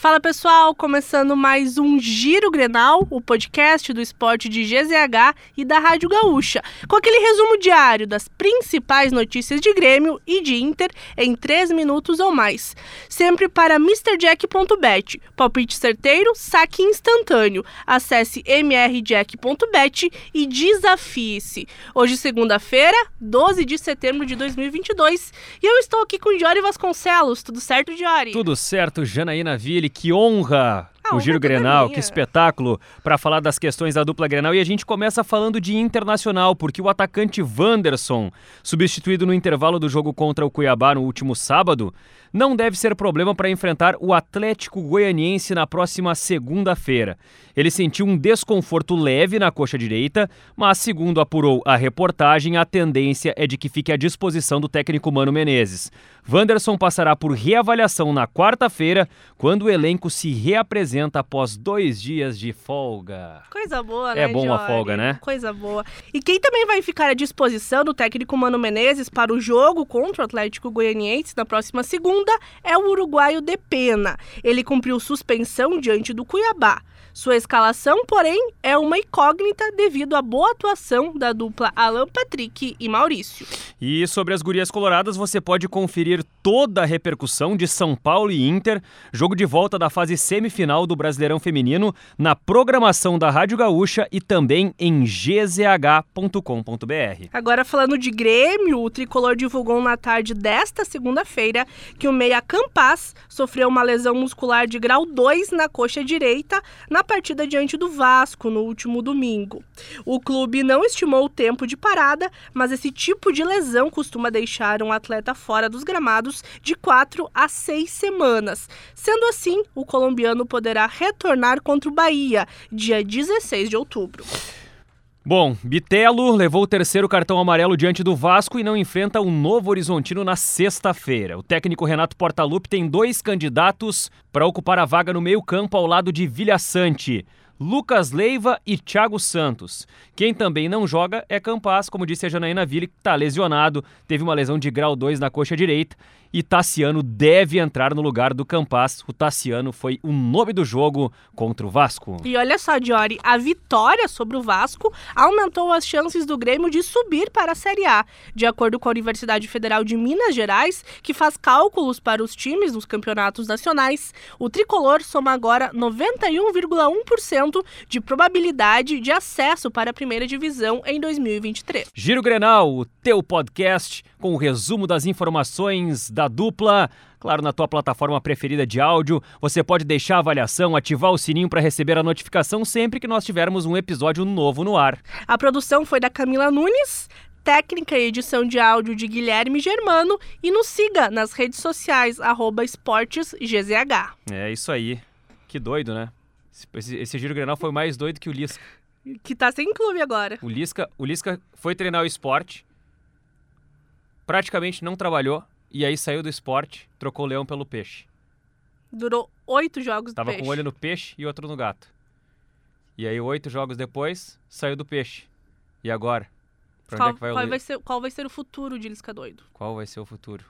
Fala pessoal, começando mais um Giro Grenal, o podcast do esporte de GZH e da Rádio Gaúcha, com aquele resumo diário das principais notícias de Grêmio e de Inter em 3 minutos ou mais. Sempre para MrJack.bet, palpite certeiro, saque instantâneo. Acesse mrjack.bet e desafie-se. Hoje, segunda-feira, 12 de setembro de 2022, e eu estou aqui com Diori Vasconcelos. Tudo certo, Diori? Tudo certo, Janaína Ville que honra A o Giro Grenal, que espetáculo para falar das questões da dupla Grenal. E a gente começa falando de internacional, porque o atacante Wanderson, substituído no intervalo do jogo contra o Cuiabá no último sábado, não deve ser problema para enfrentar o Atlético Goianiense na próxima segunda-feira. Ele sentiu um desconforto leve na coxa direita, mas, segundo apurou a reportagem, a tendência é de que fique à disposição do técnico Mano Menezes. Wanderson passará por reavaliação na quarta-feira, quando o elenco se reapresenta após dois dias de folga. Coisa boa, É né, bom a folga, né? Coisa boa. E quem também vai ficar à disposição do técnico Mano Menezes para o jogo contra o Atlético Goianiense na próxima segunda é o uruguaio Depena. Ele cumpriu suspensão diante do Cuiabá. Sua escalação, porém, é uma incógnita devido à boa atuação da dupla Alan Patrick e Maurício. E sobre as gurias coloradas, você pode conferir toda a repercussão de São Paulo e Inter, jogo de volta da fase semifinal do Brasileirão Feminino, na programação da Rádio Gaúcha e também em gzh.com.br. Agora falando de Grêmio, o tricolor divulgou na tarde desta segunda-feira que o meia Campas sofreu uma lesão muscular de grau 2 na coxa direita na partida diante do Vasco no último domingo. O clube não estimou o tempo de parada, mas esse tipo de lesão costuma deixar um atleta fora dos gramados de 4 a 6 semanas. Sendo assim, o colombiano poderá retornar contra o Bahia, dia 16 de outubro. Bom, Bitelo levou o terceiro cartão amarelo diante do Vasco e não enfrenta o Novo Horizontino na sexta-feira. O técnico Renato Portaluppi tem dois candidatos para ocupar a vaga no meio-campo ao lado de Vilha Sante. Lucas Leiva e Thiago Santos. Quem também não joga é Campas, como disse a Janaína Ville, que está lesionado, teve uma lesão de grau 2 na coxa direita. E Tassiano deve entrar no lugar do Campas. O Tassiano foi o nome do jogo contra o Vasco. E olha só, Diori, a vitória sobre o Vasco aumentou as chances do Grêmio de subir para a Série A. De acordo com a Universidade Federal de Minas Gerais, que faz cálculos para os times nos campeonatos nacionais, o tricolor soma agora 91,1% de probabilidade de acesso para a primeira divisão em 2023. Giro Grenal, o teu podcast com o resumo das informações da dupla. Claro, na tua plataforma preferida de áudio, você pode deixar a avaliação, ativar o sininho para receber a notificação sempre que nós tivermos um episódio novo no ar. A produção foi da Camila Nunes, técnica e edição de áudio de Guilherme Germano e nos siga nas redes sociais, arroba esportesgzh. É isso aí. Que doido, né? Esse, esse Giro Grenal foi mais doido que o Lisca. Que tá sem clube agora. O Lisca, o Lisca foi treinar o esporte, praticamente não trabalhou, e aí saiu do esporte, trocou o leão pelo peixe. Durou oito jogos do Tava peixe. com um olho no peixe e outro no gato. E aí, oito jogos depois, saiu do peixe. E agora? Pra onde qual, é que vai o qual Lu- vai ser, qual vai ser o futuro de Lisca Doido? Qual vai ser o futuro?